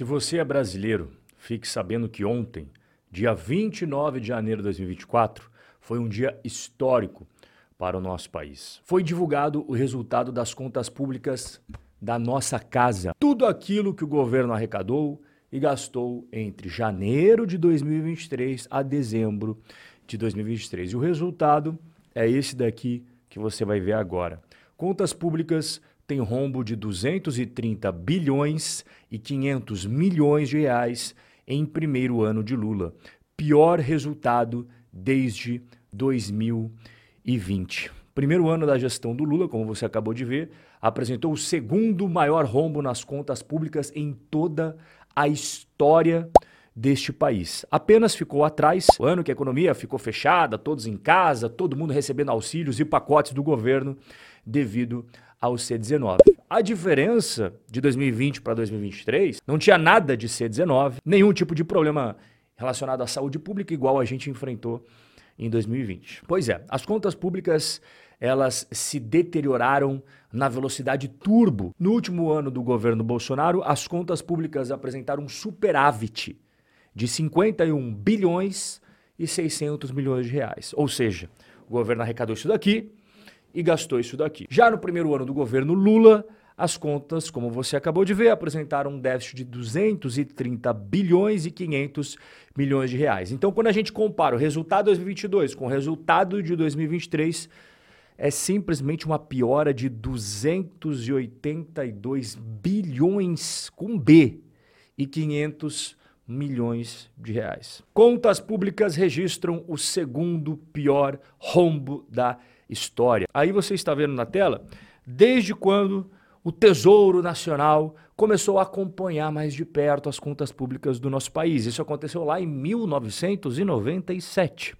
Se você é brasileiro, fique sabendo que ontem, dia 29 de janeiro de 2024, foi um dia histórico para o nosso país. Foi divulgado o resultado das contas públicas da nossa casa. Tudo aquilo que o governo arrecadou e gastou entre janeiro de 2023 a dezembro de 2023. E o resultado é esse daqui que você vai ver agora. Contas públicas têm rombo de 230 bilhões e 500 milhões de reais em primeiro ano de Lula. Pior resultado desde 2020. Primeiro ano da gestão do Lula, como você acabou de ver, apresentou o segundo maior rombo nas contas públicas em toda a história deste país. Apenas ficou atrás o ano que a economia ficou fechada, todos em casa, todo mundo recebendo auxílios e pacotes do governo devido ao C19. A diferença de 2020 para 2023 não tinha nada de C19, nenhum tipo de problema relacionado à saúde pública igual a gente enfrentou em 2020. Pois é, as contas públicas elas se deterioraram na velocidade turbo. No último ano do governo Bolsonaro, as contas públicas apresentaram um superávit de 51 bilhões e 600 milhões de reais. Ou seja, o governo arrecadou isso daqui e gastou isso daqui. Já no primeiro ano do governo Lula, as contas, como você acabou de ver, apresentaram um déficit de 230 bilhões e 500 milhões de reais. Então, quando a gente compara o resultado de 2022 com o resultado de 2023, é simplesmente uma piora de 282 bilhões com B e 500 milhões de reais. Contas públicas registram o segundo pior rombo da história. Aí você está vendo na tela desde quando o Tesouro Nacional começou a acompanhar mais de perto as contas públicas do nosso país. Isso aconteceu lá em 1997.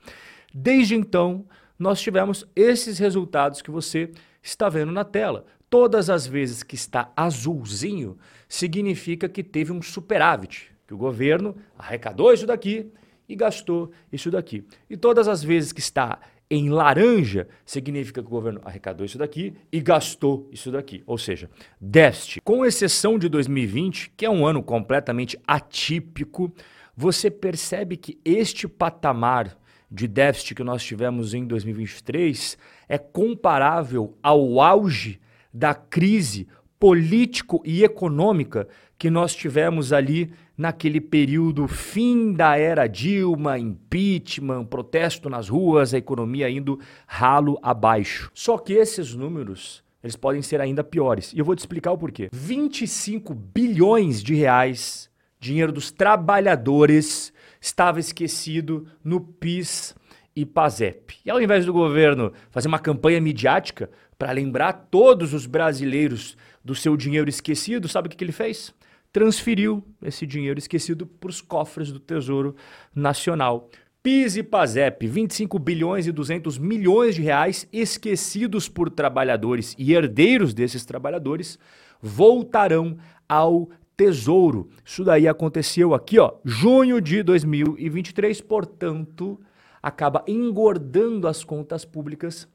Desde então, nós tivemos esses resultados que você está vendo na tela. Todas as vezes que está azulzinho, significa que teve um superávit, que o governo arrecadou isso daqui e gastou isso daqui. E todas as vezes que está em laranja, significa que o governo arrecadou isso daqui e gastou isso daqui. Ou seja, déficit. Com exceção de 2020, que é um ano completamente atípico, você percebe que este patamar de déficit que nós tivemos em 2023 é comparável ao auge da crise político e econômica que nós tivemos ali naquele período fim da era Dilma, impeachment, protesto nas ruas, a economia indo ralo abaixo. Só que esses números, eles podem ser ainda piores. E eu vou te explicar o porquê. 25 bilhões de reais, dinheiro dos trabalhadores, estava esquecido no PIS e PASEP. E ao invés do governo fazer uma campanha midiática para lembrar todos os brasileiros do seu dinheiro esquecido, sabe o que, que ele fez? Transferiu esse dinheiro esquecido para os cofres do Tesouro Nacional. PIS e PASEP, 25 bilhões e 200 milhões de reais esquecidos por trabalhadores e herdeiros desses trabalhadores voltarão ao Tesouro. Isso daí aconteceu aqui, ó, junho de 2023, portanto, acaba engordando as contas públicas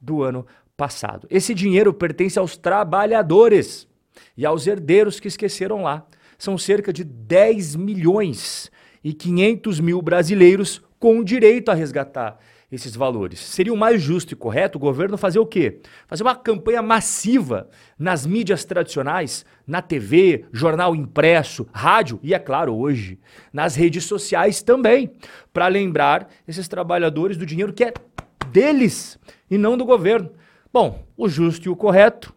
do ano passado. Esse dinheiro pertence aos trabalhadores e aos herdeiros que esqueceram lá. São cerca de 10 milhões e 500 mil brasileiros com direito a resgatar esses valores. Seria o mais justo e correto o governo fazer o quê? Fazer uma campanha massiva nas mídias tradicionais, na TV, jornal impresso, rádio e, é claro, hoje, nas redes sociais também, para lembrar esses trabalhadores do dinheiro que é deles e não do governo. Bom, o justo e o correto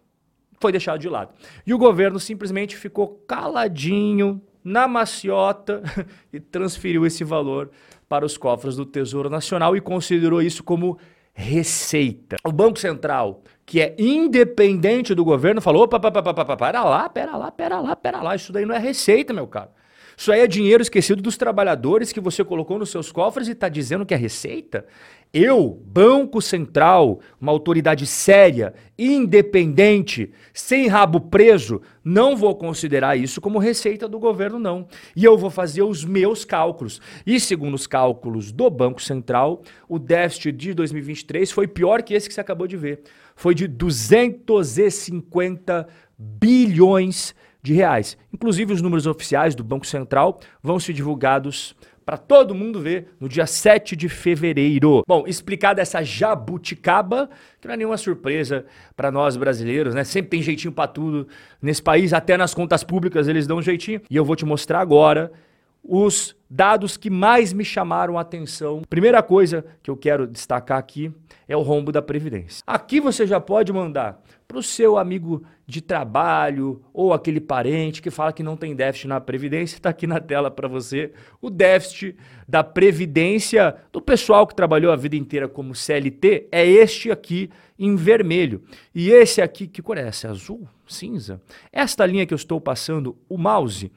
foi deixado de lado. E o governo simplesmente ficou caladinho, na maciota, e transferiu esse valor para os cofres do Tesouro Nacional e considerou isso como receita. O Banco Central, que é independente do governo, falou: opa, opa, pera lá, pera lá, pera lá, pera lá, isso daí não é receita, meu caro. Isso aí é dinheiro esquecido dos trabalhadores que você colocou nos seus cofres e está dizendo que é receita? Eu, Banco Central, uma autoridade séria, independente, sem rabo preso, não vou considerar isso como receita do governo, não. E eu vou fazer os meus cálculos. E segundo os cálculos do Banco Central, o déficit de 2023 foi pior que esse que você acabou de ver. Foi de 250 bilhões de reais. Inclusive, os números oficiais do Banco Central vão ser divulgados para todo mundo ver no dia 7 de fevereiro. Bom, explicada essa jabuticaba, que não é nenhuma surpresa para nós brasileiros, né? Sempre tem jeitinho para tudo nesse país, até nas contas públicas eles dão um jeitinho. E eu vou te mostrar agora os dados que mais me chamaram a atenção. Primeira coisa que eu quero destacar aqui é o rombo da Previdência. Aqui você já pode mandar para o seu amigo de trabalho ou aquele parente que fala que não tem déficit na Previdência. Está aqui na tela para você o déficit da Previdência do pessoal que trabalhou a vida inteira como CLT. É este aqui em vermelho. E esse aqui, que cor é essa? Azul? Cinza? Esta linha que eu estou passando, o mouse,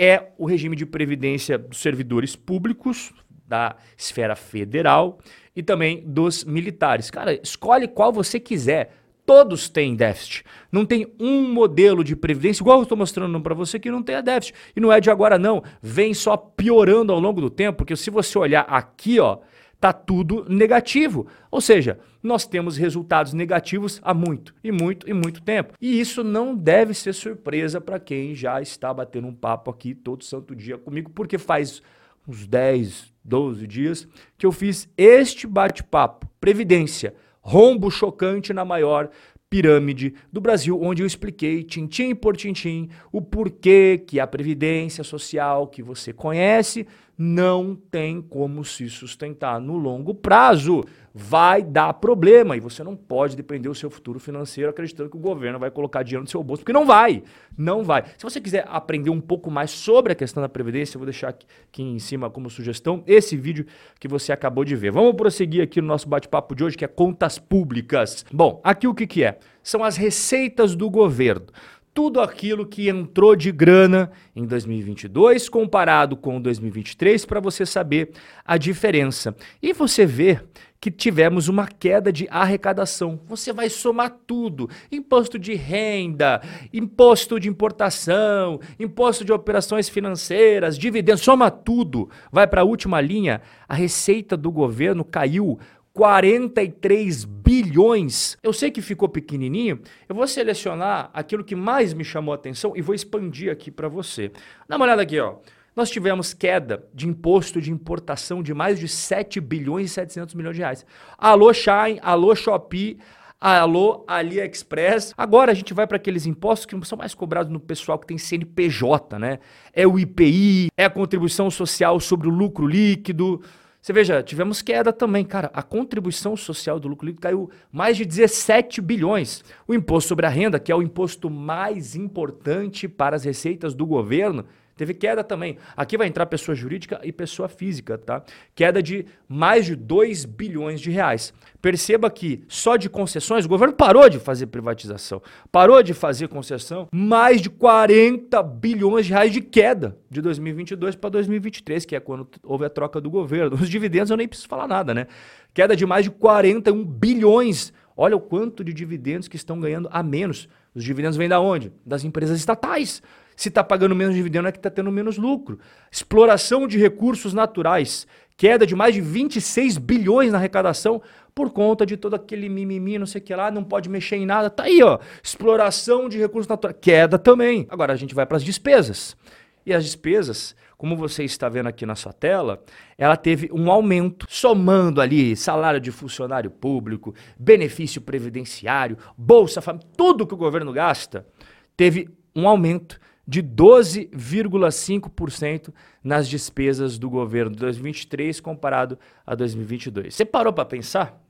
é o regime de previdência dos servidores públicos da esfera federal e também dos militares. Cara, escolhe qual você quiser. Todos têm déficit. Não tem um modelo de previdência, igual eu estou mostrando para você, que não tenha déficit. E não é de agora, não. Vem só piorando ao longo do tempo, porque se você olhar aqui, ó, tá tudo negativo. Ou seja, nós temos resultados negativos há muito e muito e muito tempo. E isso não deve ser surpresa para quem já está batendo um papo aqui todo santo dia comigo, porque faz uns 10, 12 dias que eu fiz este bate-papo. Previdência, rombo chocante na maior pirâmide do Brasil, onde eu expliquei, tintim por tintim, o porquê que a previdência social que você conhece não tem como se sustentar no longo prazo. Vai dar problema e você não pode depender do seu futuro financeiro acreditando que o governo vai colocar dinheiro no seu bolso, porque não vai. Não vai. Se você quiser aprender um pouco mais sobre a questão da previdência, eu vou deixar aqui, aqui em cima como sugestão esse vídeo que você acabou de ver. Vamos prosseguir aqui no nosso bate-papo de hoje, que é contas públicas. Bom, aqui o que, que é? São as receitas do governo tudo aquilo que entrou de grana em 2022 comparado com 2023 para você saber a diferença. E você vê que tivemos uma queda de arrecadação. Você vai somar tudo: imposto de renda, imposto de importação, imposto de operações financeiras, dividendos, soma tudo. Vai para a última linha, a receita do governo caiu 43 bilhões. Eu sei que ficou pequenininho, eu vou selecionar aquilo que mais me chamou a atenção e vou expandir aqui para você. Dá uma olhada aqui, ó. Nós tivemos queda de imposto de importação de mais de 7 bilhões e 700 milhões de reais. Alô Shine, alô Shopee, alô AliExpress. Agora a gente vai para aqueles impostos que não são mais cobrados no pessoal que tem CNPJ, né? É o IPI, é a contribuição social sobre o lucro líquido, você veja, tivemos queda também, cara. A contribuição social do lucro líquido caiu mais de 17 bilhões. O imposto sobre a renda, que é o imposto mais importante para as receitas do governo, Teve queda também. Aqui vai entrar pessoa jurídica e pessoa física, tá? Queda de mais de 2 bilhões de reais. Perceba que só de concessões, o governo parou de fazer privatização, parou de fazer concessão, mais de 40 bilhões de reais de queda de 2022 para 2023, que é quando houve a troca do governo. Os dividendos eu nem preciso falar nada, né? Queda de mais de 41 bilhões. Olha o quanto de dividendos que estão ganhando a menos. Os dividendos vêm da onde? Das empresas estatais. Se está pagando menos dividendo é que está tendo menos lucro. Exploração de recursos naturais. Queda de mais de 26 bilhões na arrecadação por conta de todo aquele mimimi, não sei o que lá, não pode mexer em nada. Tá aí, ó. Exploração de recursos naturais. Queda também. Agora a gente vai para as despesas. E as despesas, como você está vendo aqui na sua tela, ela teve um aumento, somando ali salário de funcionário público, benefício previdenciário, bolsa família, tudo que o governo gasta, teve um aumento de 12,5% nas despesas do governo de 2023 comparado a 2022. Você parou para pensar?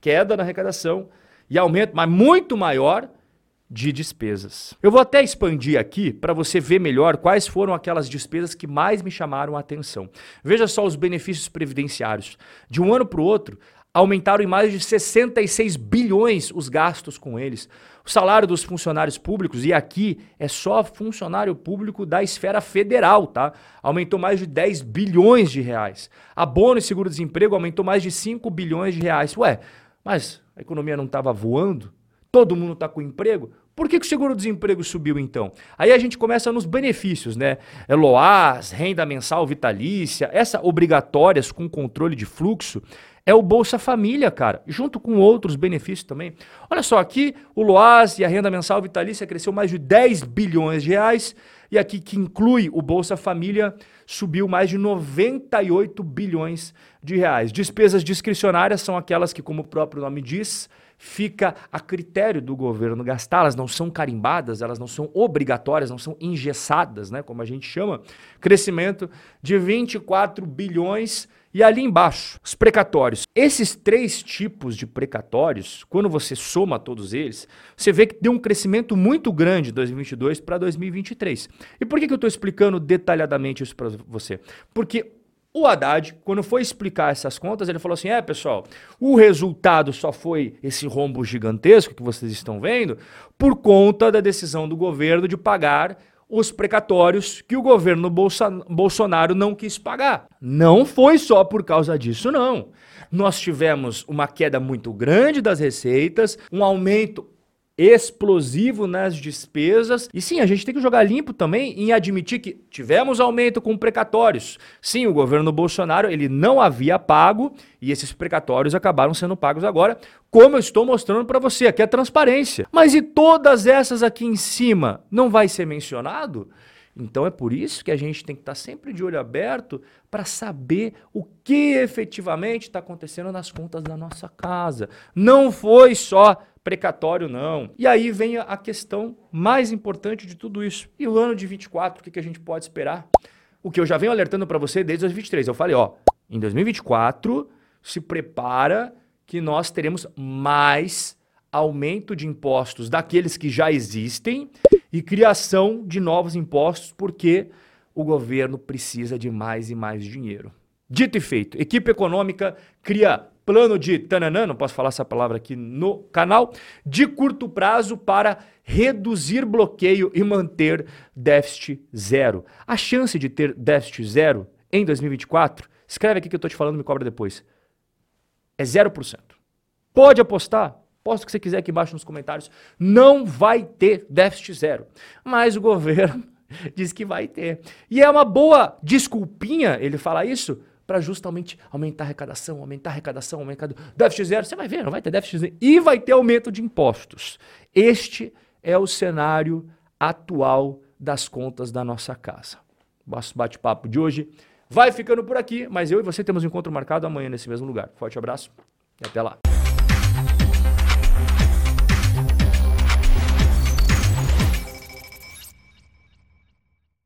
Queda na arrecadação e aumento, mas muito maior de despesas. Eu vou até expandir aqui para você ver melhor quais foram aquelas despesas que mais me chamaram a atenção. Veja só os benefícios previdenciários. De um ano para o outro, aumentaram em mais de 66 bilhões os gastos com eles. O salário dos funcionários públicos, e aqui é só funcionário público da esfera federal, tá? Aumentou mais de 10 bilhões de reais. Abono e seguro-desemprego aumentou mais de 5 bilhões de reais. Ué, mas a economia não estava voando? Todo mundo está com emprego? Por que, que o seguro-desemprego subiu então? Aí a gente começa nos benefícios, né? É LOAS, renda mensal vitalícia, essa obrigatórias com controle de fluxo, é o Bolsa Família, cara, junto com outros benefícios também. Olha só, aqui o Loas e a renda mensal vitalícia cresceu mais de 10 bilhões de reais, e aqui que inclui o Bolsa Família subiu mais de 98 bilhões de reais. Despesas discricionárias são aquelas que, como o próprio nome diz, fica a critério do governo gastar, elas não são carimbadas, elas não são obrigatórias, não são engessadas, né, como a gente chama. Crescimento de 24 bilhões e ali embaixo, os precatórios. Esses três tipos de precatórios, quando você soma todos eles, você vê que deu um crescimento muito grande de 2022 para 2023. E por que, que eu estou explicando detalhadamente isso para você? Porque o Haddad, quando foi explicar essas contas, ele falou assim: é, pessoal, o resultado só foi esse rombo gigantesco que vocês estão vendo por conta da decisão do governo de pagar os precatórios que o governo Bolsa Bolsonaro não quis pagar. Não foi só por causa disso, não. Nós tivemos uma queda muito grande das receitas, um aumento explosivo nas despesas. E sim, a gente tem que jogar limpo também em admitir que tivemos aumento com precatórios. Sim, o governo Bolsonaro ele não havia pago e esses precatórios acabaram sendo pagos agora, como eu estou mostrando para você, aqui é transparência. Mas e todas essas aqui em cima não vai ser mencionado? Então é por isso que a gente tem que estar sempre de olho aberto para saber o que efetivamente está acontecendo nas contas da nossa casa. Não foi só precatório, não. E aí vem a questão mais importante de tudo isso. E o ano de 24, o que, que a gente pode esperar? O que eu já venho alertando para você desde 2023. Eu falei, ó, em 2024 se prepara que nós teremos mais aumento de impostos daqueles que já existem e criação de novos impostos, porque o governo precisa de mais e mais dinheiro. Dito e feito, equipe econômica cria plano de tananã, não posso falar essa palavra aqui no canal, de curto prazo para reduzir bloqueio e manter déficit zero. A chance de ter déficit zero em 2024, escreve aqui que eu estou te falando, me cobra depois, é 0%. Pode apostar, Posto o que você quiser aqui embaixo nos comentários. Não vai ter déficit zero. Mas o governo diz que vai ter. E é uma boa desculpinha ele falar isso para justamente aumentar a arrecadação, aumentar a arrecadação, aumentar déficit zero. Você vai ver, não vai ter déficit zero. E vai ter aumento de impostos. Este é o cenário atual das contas da nossa casa. Nosso bate-papo de hoje vai ficando por aqui, mas eu e você temos um encontro marcado amanhã nesse mesmo lugar. Forte abraço e até lá.